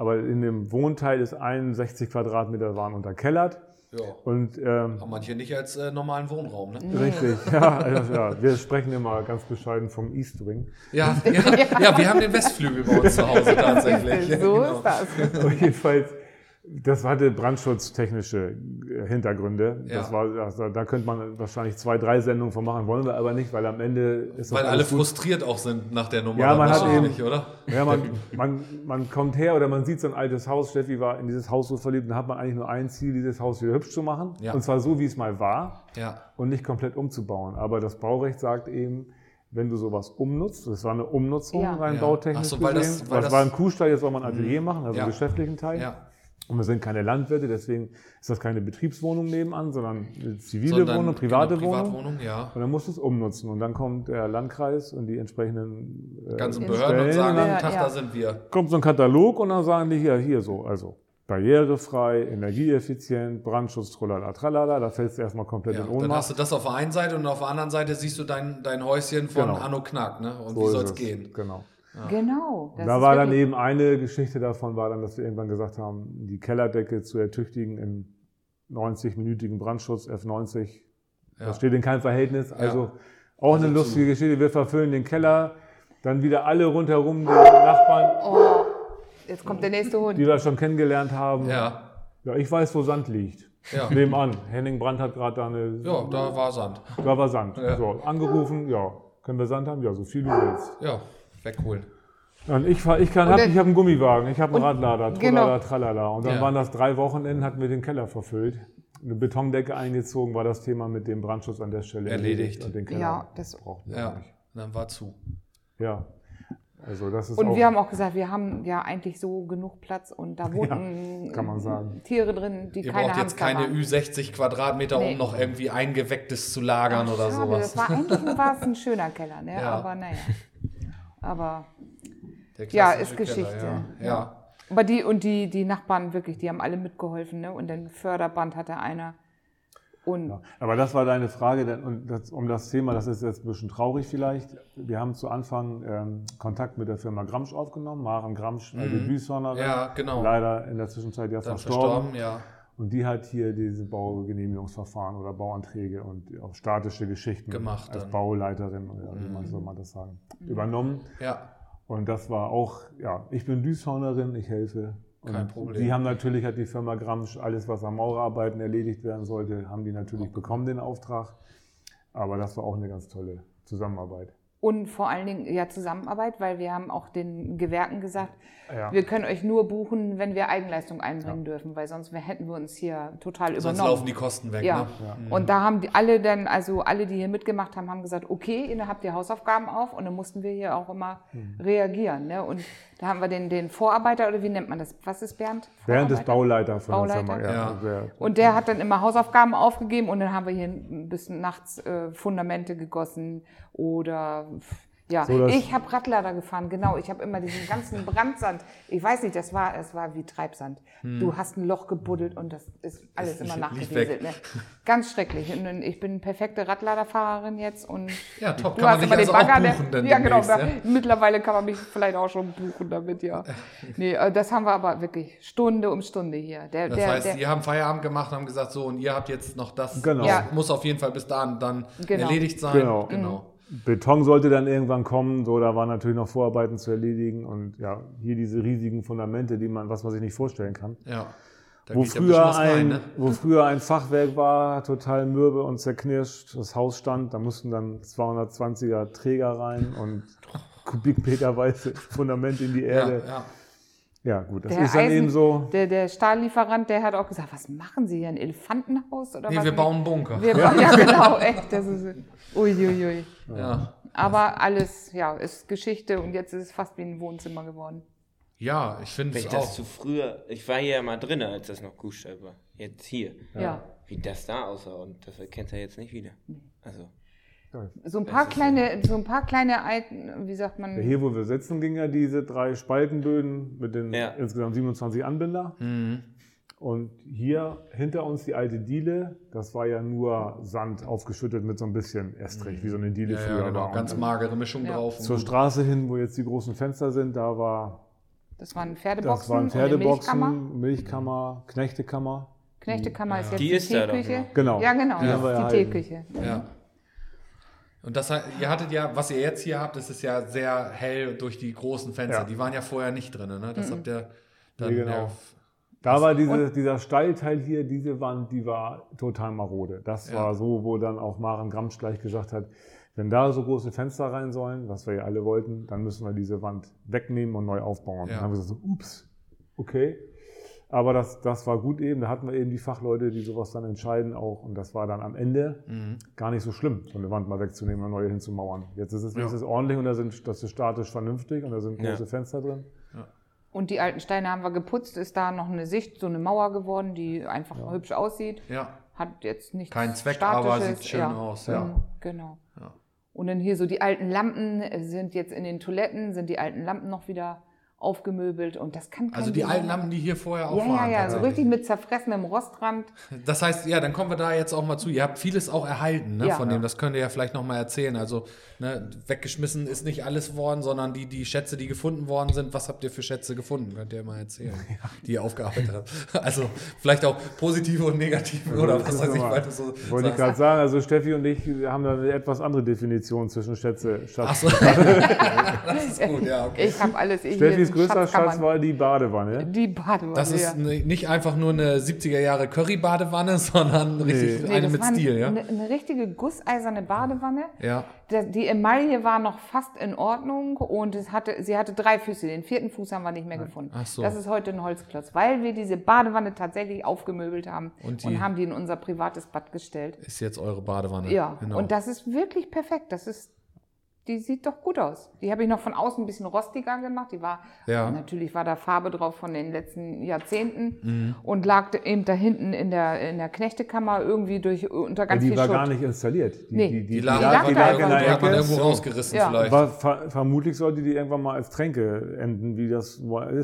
Aber in dem Wohnteil ist 61 Quadratmeter waren unterkellert. Ja. Und ähm, Aber manche nicht als äh, normalen Wohnraum, ne? richtig, ja, also, ja, wir sprechen immer ganz bescheiden vom East Wing. Ja, ja, ja, wir haben den Westflügel bei uns zu Hause tatsächlich. So Genau. ist das. Und jedenfalls, das hatte brandschutztechnische äh, Hintergründe. Ja. Das war, also, da könnte man wahrscheinlich zwei, drei Sendungen von machen, wollen wir aber nicht, weil am Ende ist das Weil alle gut. frustriert auch sind nach der Nummer. Ja, man hat eben- oder? Ja, man, man, man kommt her oder man sieht so ein altes Haus. Steffi war in dieses Haus so verliebt, dann hat man eigentlich nur ein Ziel, dieses Haus wieder hübsch zu machen. Ja. Und zwar so, wie es mal war Ja. und nicht komplett umzubauen. Aber das Baurecht sagt eben, wenn du sowas umnutzt, das war eine Umnutzung Ja. rein Ja. bautechnisch Ach so, weil das- gesehen. weil das, das- Mhm. war ein Kuhstall, jetzt soll man ein Atelier machen, also Ja. einen geschäftlichen Teil. Ja. Und wir sind keine Landwirte, deswegen ist das keine Betriebswohnung nebenan, sondern eine zivile Sondern, Wohnung, private genau, Wohnung. Privatwohnung, ja. Und dann musst du es umnutzen. Und dann kommt der Landkreis und die entsprechenden äh, Ganzen Behörden und Stellen. sagen, Ja, Tag, ja. da sind wir. kommt so ein Katalog und dann sagen die hier, hier so, also barrierefrei, energieeffizient, Brandschutz, tralala, tralala, da fällst du erstmal komplett Ja, in dann Ohnmacht. hast du das auf der einen Seite und auf der anderen Seite siehst du dein, dein Häuschen von Genau. Anno Knack, ne? Und So wie soll es. gehen? Genau. Genau. das da ist war dann eben eine Geschichte davon, war dann, dass wir irgendwann gesagt haben, die Kellerdecke zu ertüchtigen im 90-minütigen Brandschutz F90. Ja. Das steht in keinem Verhältnis. Also auch eine lustige Geschichte. Wir verfüllen den Keller, dann wieder alle rundherum, die Nachbarn, Oh, jetzt kommt der nächste Hund. die wir schon kennengelernt haben. Ja. Ja, ich weiß, wo Sand liegt. Ja. Nebenan. Henning Brandt hat gerade da eine. Ja, da war Sand. Da war Sand. Ja. So, angerufen, ja. Können wir Sand haben? Ja, so viel du willst. Ja, wegholen. Und ich, fahr- ich, kann, Und hab, ich habe einen Gummiwagen, ich habe einen Radlader, genau. tralala, tralala. Und dann Ja. waren das drei Wochenenden, hatten wir den Keller verfüllt. Eine Betondecke eingezogen, war das Thema mit dem Brandschutz an der Stelle Erledigt. Und den Keller Ja, das- brauchten wir Ja, auch nicht. dann war zu. Ja. Also das ist Und auch, wir haben auch gesagt, wir haben ja eigentlich so genug Platz und da man sagen. Tiere drin, die Ihr keine braucht jetzt keine haben. Ü60 Quadratmeter, Nee. um noch irgendwie Eingewecktes zu lagern Ach, oder schade, sowas. Das war eigentlich war es ein schöner Keller, ne? Ja. aber naja. Aber, Der Ja, ist Geschichte. Keller, ja. ja. aber die und die, die Nachbarn wirklich, die haben alle mitgeholfen. Ne? Und den Förderband hatte einer. Und Ja, aber das war deine Frage, denn- und das, um das Thema, das ist jetzt ein bisschen traurig vielleicht. Wir haben zu Anfang ähm, Kontakt mit der Firma Gramsch aufgenommen, Maren Gramsch, mhm. die Büßhornerin, Ja, genau. leider in der Zwischenzeit ja Dann verstorben. verstorben, ja. Und die hat hier diese Baugenehmigungsverfahren oder Bauanträge und auch statische Geschichten Gemacht als dann. Mhm. Bauleiterin oder wie man soll man das sagen, übernommen. Ja, Und das war auch, ja, ich bin Düshornerin, ich helfe. Und Kein Problem. Die haben natürlich, hat die Firma Gramsch alles, was an Maurerarbeiten erledigt werden sollte, haben die natürlich bekommen, den Auftrag. Aber das war auch eine ganz tolle Zusammenarbeit. Und vor allen Dingen ja Zusammenarbeit, weil wir haben auch den Gewerken gesagt, Ja. wir können euch nur buchen, wenn wir Eigenleistung einbringen dürfen, weil sonst hätten wir uns hier total sonst übernommen. laufen die Kosten weg. ja. Ne? Und da haben die alle dann, also alle, die hier mitgemacht haben, haben gesagt, okay, ihr habt ihr Hausaufgaben auf und dann mussten wir hier auch immer Mhm. reagieren. Ne? Und da haben wir den, den Vorarbeiter oder wie nennt man das? Was ist Bernd? Bernd ist? Bauleiter von Bauleiter? Firma. Ja. Der, Und der hat dann immer Hausaufgaben aufgegeben und dann haben wir hier ein bisschen nachts äh, Fundamente gegossen oder ja, So, das- ich habe Radlader gefahren, genau. Ich habe immer diesen ganzen Brandsand. Ich weiß nicht, das war, es war wie Treibsand. Du hast ein Loch gebuddelt und das ist alles immer liegt nachgewieselt. Ne? Ganz schrecklich. Und ich bin eine perfekte Radladerfahrerin jetzt und Ja, top. du Kann man hast dich immer den also Bagger. buchen der, dann ja, genau. da- Mittlerweile kann man mich vielleicht auch schon buchen damit, ja. Nee, äh, das haben wir aber wirklich Stunde um Stunde hier. Der, Das der, heißt, der, die haben Feierabend gemacht und haben gesagt, so, und ihr habt jetzt noch das. Genau. Das Ja. muss auf jeden Fall bis dahin dann Genau. erledigt sein. Genau. genau. Beton sollte dann irgendwann kommen, so da waren natürlich noch Vorarbeiten zu erledigen und ja, hier diese riesigen Fundamente, die man, was man sich nicht vorstellen kann. Ja. Wo ein früher, was rein, ein, ne? wo früher ein Fachwerk war, total mürbe und zerknirscht, das Haus stand, da mussten dann 220er Träger rein und kubikmeterweise Fundament in die Erde. ja. Ja, gut, das Der ist dann Eisen- eben so. Der, der Stahllieferant, der hat auch gesagt, was machen Sie hier, ein Elefantenhaus oder Nee, was? wir bauen einen Bunker. Wir bauen, ja, genau, echt. Das ist, uiuiui. Ui. ja. Aber alles, ja, ist Geschichte und jetzt ist es fast wie ein Wohnzimmer geworden. ja, ich finde Wenn es ich das auch. zu früher, ich war hier ja mal drin, als das noch Kuhstall war. Jetzt hier. Ja. Wie das da aussah und das erkennt er jetzt nicht wieder. Also, So ein paar kleine, so ein paar kleine alten, wie sagt man, Hier, wo wir sitzen, ging ja diese drei Spaltenböden mit den Ja. insgesamt 27 Anbinder. Mhm. Und hier hinter uns die alte Diele, das war ja nur Sand aufgeschüttet mit so ein bisschen Estrich, wie so eine Diele Ja, früher ja, genau. war. Ganz Und magere Mischung Ja. drauf. zur. Straße hin, wo jetzt die großen Fenster sind, da war das waren das Pferdeboxen waren und eine Milchkammer. Pferdeboxen, Milchkammer, Knechtekammer. Knechtekammer ist jetzt Die die, ist Teeküche. Genau. Ja, genau, Die das haben wir ist die. Teeküche. Ja. Und das, ihr hattet ja, was ihr jetzt hier habt, das ist ja sehr hell durch die großen Fenster. Ja. Die waren ja vorher nicht drin, ne? Das habt ihr dann. Nee, genau. Da war diese, dieser Steilteil hier, diese Wand, die war total marode. Das Ja. war so, wo dann auch Maren Gramsch gleich gesagt hat, wenn da so große Fenster rein sollen, was wir ja alle wollten, dann müssen wir diese Wand wegnehmen und neu aufbauen. Ja. Dann haben wir gesagt, so, ups, okay. Aber das, das war gut eben, da hatten wir eben die Fachleute, die sowas dann entscheiden auch. Und das war dann am Ende Mhm. gar nicht so schlimm, so eine Wand mal wegzunehmen und neue hinzumauern. Jetzt ist es, Ja. jetzt ist es ordentlich und da sind, das ist statisch vernünftig und da sind Ja. große Fenster drin. Und die alten Steine haben wir geputzt, ist da noch eine Sicht, so eine Mauer geworden, die einfach hübsch aussieht. ja. Hat jetzt nichts Kein Zweck, aber Statisches. sieht schön aus, ja. Mhm, Genau. Ja. Und dann hier so die alten Lampen sind jetzt in den Toiletten, sind die alten Lampen noch wieder aufgemöbelt und das kann kein Also die alten Lampen, die hier vorher auch Ja, ja, waren. ja, so tatsächlich. richtig mit zerfressenem Rostrand. Das heißt, ja, dann kommen wir da jetzt auch mal zu. Ihr habt vieles auch erhalten, ne, Ja. von dem. Das könnt ihr ja vielleicht noch mal erzählen. Also, ne, weggeschmissen ist nicht alles worden, sondern die, die Schätze, die gefunden worden sind. Was habt ihr für Schätze gefunden? Könnt ihr mal erzählen, die ihr aufgearbeitet habt. Also, vielleicht auch positive und negative oder was weiß ich, weil du so Wollte ich gerade sagen, also Steffi und ich wir haben da eine etwas andere Definition zwischen Schätze. Schatz. Ach so. das ist gut, ja, okay. Ich habe alles. Ich Steffis sind größter Schatz war die Badewanne. die Badewanne. Das ist ja. ne- nicht einfach nur eine 70er Jahre Curry-Badewanne, sondern richtig Nee, eine das mit war Stil, ja? Eine, eine richtige gusseiserne Badewanne. Ja. Die Emaille war noch fast in Ordnung und es hatte, sie hatte drei Füße. Den vierten Fuß haben wir nicht mehr gefunden. Ach so. Das ist heute ein Holzklotz, weil wir diese Badewanne tatsächlich aufgemöbelt haben Und und, die- haben die in unser privates Bad gestellt. Ist jetzt eure Badewanne. Ja, genau. und das ist wirklich perfekt. Das ist, die sieht doch gut aus. Die habe ich noch von außen ein bisschen rostiger gemacht. Die war, Ja. natürlich war da Farbe drauf von den letzten Jahrzehnten Mhm. und lag eben da hinten in der, in der Knechtekammer irgendwie durch, unter Ja, ganz die viel war Schutt. gar nicht installiert. Die, Nee. die, die, die lag, lag einfach da da einfach irgendwo, nur. die hat man Ecke. irgendwo rausgerissen Ja. vielleicht. War, ver, vermutlich sollte die irgendwann mal als Tränke enden, wie das ist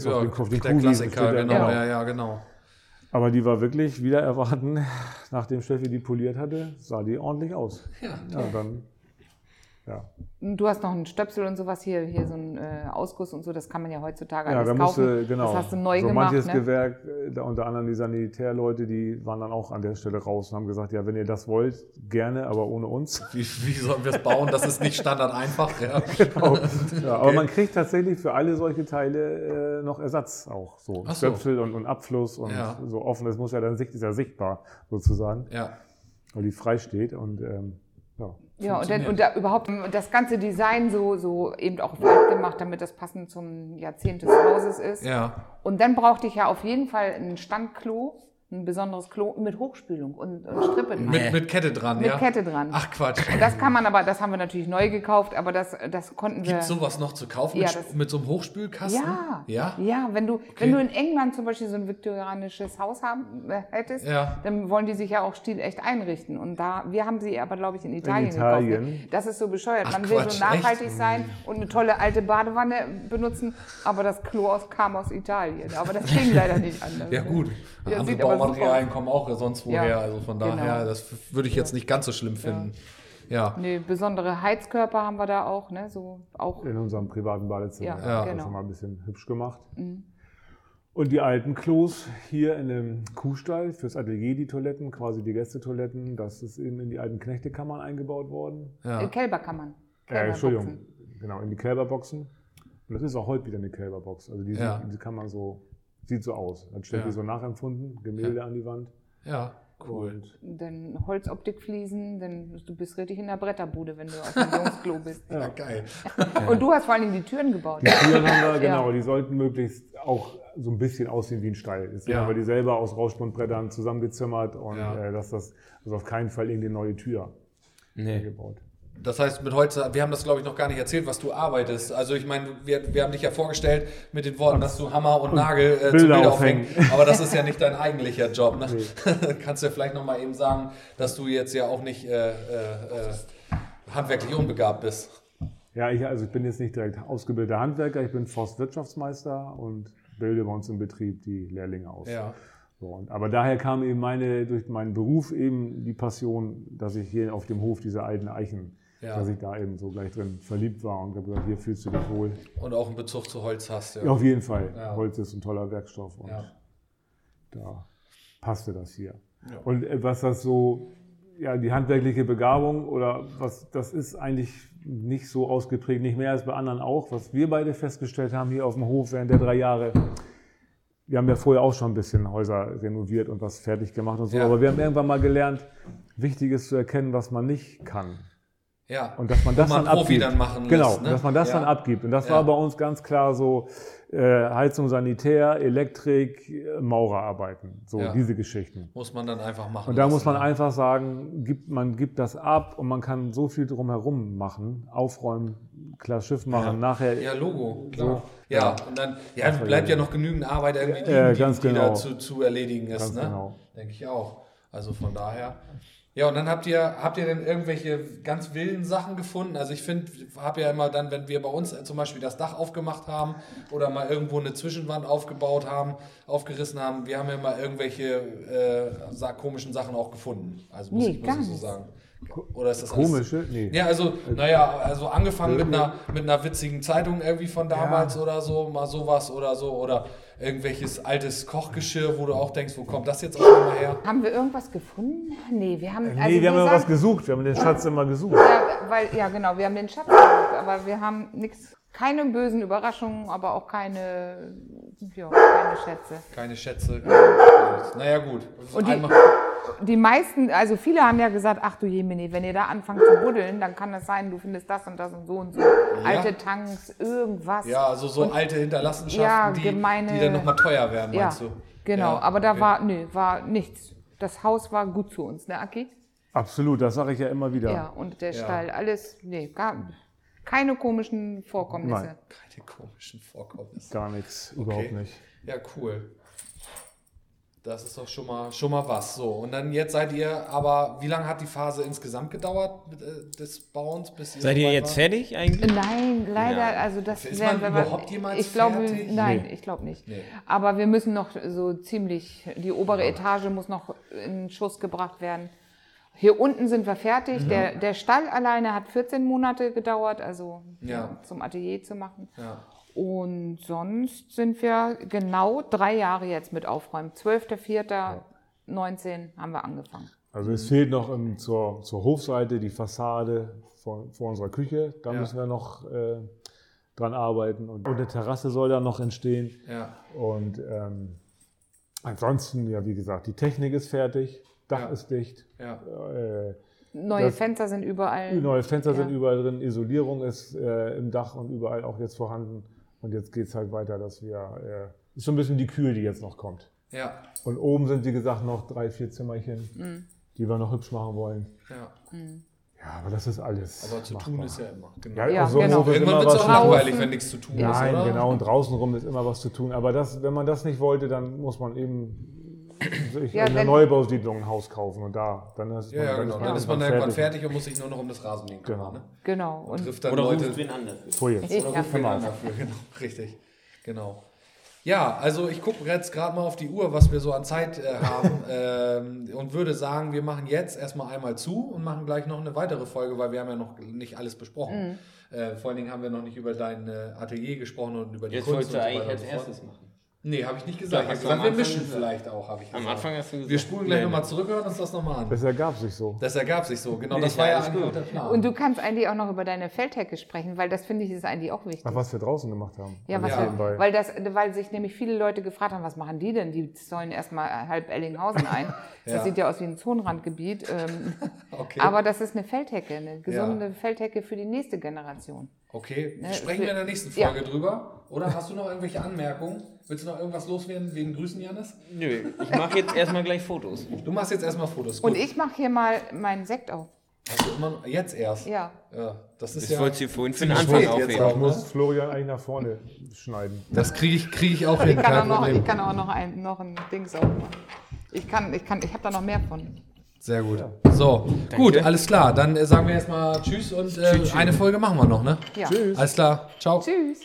Ja, auf den, auf den der Kuhwiesen Klassiker, steht. genau, Ja. ja, ja, genau. Aber die war wirklich, wieder erwarten, nachdem Steffi die poliert hatte, sah die ordentlich aus. Ja, dann, ja. Du hast noch einen Stöpsel und sowas hier, hier so einen äh, Ausguss und so, das kann man ja heutzutage Ja, alles da kaufen. musste, genau. Das hast du neu so gemacht, manches ne? Gewerk, äh, da unter anderem die Sanitärleute, die waren dann auch an der Stelle raus und haben gesagt, ja, wenn ihr das wollt, gerne, aber ohne uns. Wie, wie sollen wir es bauen? Das ist nicht standard einfach. Ja. Genau. Ja, aber man kriegt tatsächlich für alle solche Teile äh, noch Ersatz auch. So so. Stöpsel und, und Abfluss und Ja. so offen. Das muss ja dann sicht, ist ja sichtbar sozusagen, ja. weil die frei steht. Und ähm, ja. Ja, und, dann, und da überhaupt das ganze Design so, so eben auch weit gemacht, damit das passend zum Jahrzehnt des Hauses ist. Ja. Und dann brauchte ich ja auf jeden Fall ein Standklo, ein besonderes Klo mit Hochspülung und, und Strippe dran. Mit, mit Kette dran, Mit ja. Kette dran. Ach Quatsch. Das kann man aber, das haben wir natürlich neu gekauft, aber das, das konnten wir. Gibt sowas noch zu kaufen Ja, mit, das- mit so einem Hochspülkasten? Ja, Ja? ja. Wenn du, wenn du in England zum Beispiel so ein viktorianisches Haus haben äh, hättest, Ja. dann wollen die sich ja auch stilecht einrichten. Und da, wir haben sie aber glaube ich in Italien, Italien. gekauft. Das ist so bescheuert. Ach, Man will Quatsch, so nachhaltig echt? sein und eine tolle alte Badewanne benutzen, aber das Klo aus, kam aus Italien. Aber das ging leider nicht anders. Ja gut, Ja, sieht aber aus. kommen auch sonst woher, Ja, also von daher, genau. das würde ich jetzt nicht ganz so schlimm finden. Ja, Nee, besondere Heizkörper haben wir da auch, ne? So auch. in unserem privaten Badezimmer. Ja, Ja. Das genau. haben wir ein bisschen hübsch gemacht. Und die alten Klos hier in dem Kuhstall fürs Atelier, die Toiletten, quasi die Gästetoiletten, das ist eben in die alten Knechtekammern eingebaut worden. ja. Äh, Kälberkammern. Äh, Kälberboxen. Entschuldigung, genau, in die Kälberboxen. Und das ist auch heute wieder eine Kälberbox. Also die, Ja. die kann man so, sieht so aus. Hat Steffi Ja. so nachempfunden, Gemälde an die Wand. ja, cool. Und Dann Holzoptikfliesen, dann du bist richtig in der Bretterbude, wenn du auf dem Jungsklo bist. Ja, geil. Und du hast vor allen Dingen die Türen gebaut. die Türen haben wir, Ja. genau, die sollten möglichst auch so ein bisschen aussehen wie ein Stall. Deswegen Ja. haben wir die selber aus Rauschbundbrettern zusammengezimmert und Ja. äh, dass das also auf keinen Fall irgendeine neue Tür Nee. gebaut. Das heißt, mit Holz, wir haben das glaube ich noch gar nicht erzählt, was du arbeitest. Also ich meine, wir, wir haben dich ja vorgestellt mit den Worten, dass du Hammer und Nagel äh, zu Bilder Bilder aufhängen. aufhängen. Aber das ist ja nicht dein eigentlicher Job. Ne? Kannst du ja vielleicht noch mal eben sagen, dass du jetzt ja auch nicht äh, äh, äh, handwerklich unbegabt bist. Ja, ich, also ich bin jetzt nicht direkt ausgebildeter Handwerker, ich bin Forstwirtschaftsmeister und bilde bei uns im Betrieb die Lehrlinge aus. Ja. So, und, aber daher kam eben meine, durch meinen Beruf eben die Passion, dass ich hier auf dem Hof diese alten Eichen, Ja. dass ich da eben so gleich drin verliebt war und habe gesagt, hier fühlst du dich wohl. Und auch einen Bezug zu Holz hast. Ja. Ja, auf jeden Fall. Ja. Holz ist ein toller Werkstoff und Ja. da passte das hier. Und äh, was das so, ja, die handwerkliche Begabung oder was, das ist eigentlich nicht so ausgeprägt, nicht mehr als bei anderen auch. Was wir beide festgestellt haben hier auf dem Hof während der drei Jahre, wir haben ja vorher auch schon ein bisschen Häuser renoviert und was fertig gemacht und so, Ja. aber wir haben irgendwann mal gelernt, wichtig ist zu erkennen, was man nicht kann. Ja. Und dass man das man dann Profi abgibt. dann machen Genau, lässt, ne? dass man das Ja. dann abgibt. Und das Ja. war bei uns ganz klar so äh, Heizung, Sanitär, Elektrik, Maurerarbeiten. So Ja. diese Geschichten. Muss man dann einfach machen. Und da lassen, muss man einfach sagen, gibt, man gibt das ab und man kann so viel drumherum machen. Aufräumen, klar Schiff machen, nachher. Ja, Logo, klar. So. Ja, und dann ja, bleibt ja noch genügend Arbeit irgendwie die, die da genau. zu, zu erledigen ist. Ganz ne? genau. Denke ich auch. Also von daher. Ja, und dann habt ihr, habt ihr denn irgendwelche ganz wilden Sachen gefunden? Also ich finde, habe ja immer dann, wenn wir bei uns zum Beispiel das Dach aufgemacht haben oder mal irgendwo eine Zwischenwand aufgebaut haben, aufgerissen haben, wir haben ja mal irgendwelche äh, komischen Sachen auch gefunden. Also muss Nee, ich, muss gar ich so nicht. sagen. Oder ist das alles- Komische? Nee. ja, also, naja, also angefangen mit einer, mit einer witzigen Zeitung irgendwie von damals oder so, mal sowas oder so, oder irgendwelches altes Kochgeschirr, wo du auch denkst, wo kommt das jetzt auf einmal her? Haben wir irgendwas gefunden? Nee, wir haben. Nee, also wir haben immer was sagen- gesucht. Wir haben den Schatz immer gesucht. Ja, weil, ja, genau, wir haben den Schatz gesucht, aber wir haben nichts, keine bösen Überraschungen, aber auch keine, ja, keine Schätze. Keine Schätze. Naja, gut. Und die- Die meisten, also viele haben ja gesagt, ach du Jemini, wenn ihr da anfangt zu buddeln, dann kann es sein, du findest das und das und so und so. Alte Tanks, irgendwas. ja, also so alte Hinterlassenschaften, Ja, die, gemeine- die dann nochmal teuer werden, Ja, meinst du? genau, Ja, aber da okay. war, nö, war nichts. Das Haus war gut zu uns, ne, Aki? Absolut, das sage ich ja immer wieder. Ja, und der Ja. Stall, alles, nee, gar, keine komischen Vorkommnisse. Nein. Keine komischen Vorkommnisse. Gar nichts, Okay. überhaupt nicht. Ja, cool. Das ist doch schon mal, schon mal was. So, und dann jetzt seid ihr, aber wie lange hat die Phase insgesamt gedauert mit, äh, des Bauens? Bis ihr Seid ihr jetzt wart? fertig eigentlich? Nein, leider, Ja. also das Ist man wir überhaupt jemals Ich glaube, fertig? nein, Nee. ich glaube nicht. Nee. Aber wir müssen noch so ziemlich, die obere Etage muss noch in Schuss gebracht werden. Hier unten sind wir fertig. Der, der Stall alleine hat 14 Monate gedauert, also Ja. zum Atelier zu machen. Und sonst sind wir genau drei Jahre jetzt mit Aufräumen. 12.04.19 haben wir angefangen. Also es fehlt noch ähm, zur, zur Hofseite die Fassade vor, vor unserer Küche. Da Ja. müssen wir noch äh, dran arbeiten. Und, und eine Terrasse soll da noch entstehen. Ja. Und ähm, ansonsten, ja, wie gesagt, die Technik ist fertig, Dach Ja. ist dicht, Ja. äh, Neue Das- Fenster sind überall. neue Fenster Ja. sind überall drin, Isolierung ist äh, im Dach und überall auch jetzt vorhanden. Und jetzt geht es halt weiter, dass wir, äh, ist so ein bisschen die Kühl, die jetzt noch kommt. Ja. Und oben sind, wie gesagt, noch drei, vier Zimmerchen, Mhm. die wir noch hübsch machen wollen. Ja. Ja, aber das ist alles. Aber zu tun machbar. ist ja immer. Genau. Ja, Ja, so genau. Irgendwann immer wird es was auch zu tun. langweilig, wenn nichts zu tun ist, Nein, genau. Und draußenrum ist immer was zu tun. Aber das, wenn man das nicht wollte, dann muss man eben sich Ja, in einer wenn- Neubausiedlung ein Haus kaufen. Und da, dann ist Ja, ja, genau. Dann ist man irgendwann fertig und muss sich nur noch um das Rasenmähen kümmern. Genau. Ne? Genau. Und Trifft dann Oder Leute. ruft wen anders. Vor jetzt. Ja. Oder ruft wen an dafür, genau. Richtig. Genau. Ja, also ich gucke jetzt gerade mal auf die Uhr, was wir so an Zeit äh, haben ähm, und würde sagen, wir machen jetzt erstmal einmal zu und machen gleich noch eine weitere Folge, weil wir haben ja noch nicht alles besprochen. Äh, vor allen Dingen haben wir noch nicht über dein äh, Atelier gesprochen und über die Jetzt Kunst wolltest du und so eigentlich weiter als und erstes machen. Nee, habe ich nicht gesagt. Ich habe gesagt, am wir Anfang mischen gesagt. vielleicht auch, habe ich Am gesagt. Anfang hast du gesagt. Wir spulen gleich Nee, nochmal zurück und hören uns das nochmal an. Das ergab sich so. Das ergab sich so, genau. Nee, Das war ja ja eigentlich gut. der Plan. Und du kannst eigentlich auch noch über deine Feldhecke sprechen, weil das finde ich ist eigentlich auch wichtig. Ach, was wir draußen gemacht haben. Ja, Also was Ja. nebenbei. weil, das, weil sich nämlich viele Leute gefragt haben, was machen die denn? Die zäunen erstmal halb Ellinghausen ein. Das Ja. sieht ja aus wie ein Zonenrandgebiet. Ähm, Okay. Aber das ist eine Feldhecke, eine gesunde Feldhecke für die nächste Generation. Okay, Ne, sprechen wir in der nächsten ja. Folge drüber. Oder hast du noch irgendwelche Anmerkungen? Willst du noch irgendwas loswerden wegen Grüßen, Janis? Nö, ich mache jetzt erstmal gleich Fotos. Du machst jetzt erstmal Fotos. Und Gut. ich mache hier mal meinen Sekt auf. Du immer noch, jetzt erst? Ja. Ja, das ist Das ja. wolltest du vorhin für den Anfang aufheben. Das ne? muss Florian eigentlich nach vorne schneiden. Das kriege ich, krieg ich auch hin, Ich kann auch noch, ich kann auch noch ein, noch ein Dings aufmachen. Ich kann, ich kann, ich habe da noch mehr von. Sehr gut. So, gut, alles klar. Dann äh, sagen wir erstmal Tschüss und äh, eine Folge machen wir noch, ne? Ja. Tschüss. Alles klar. Ciao. Tschüss.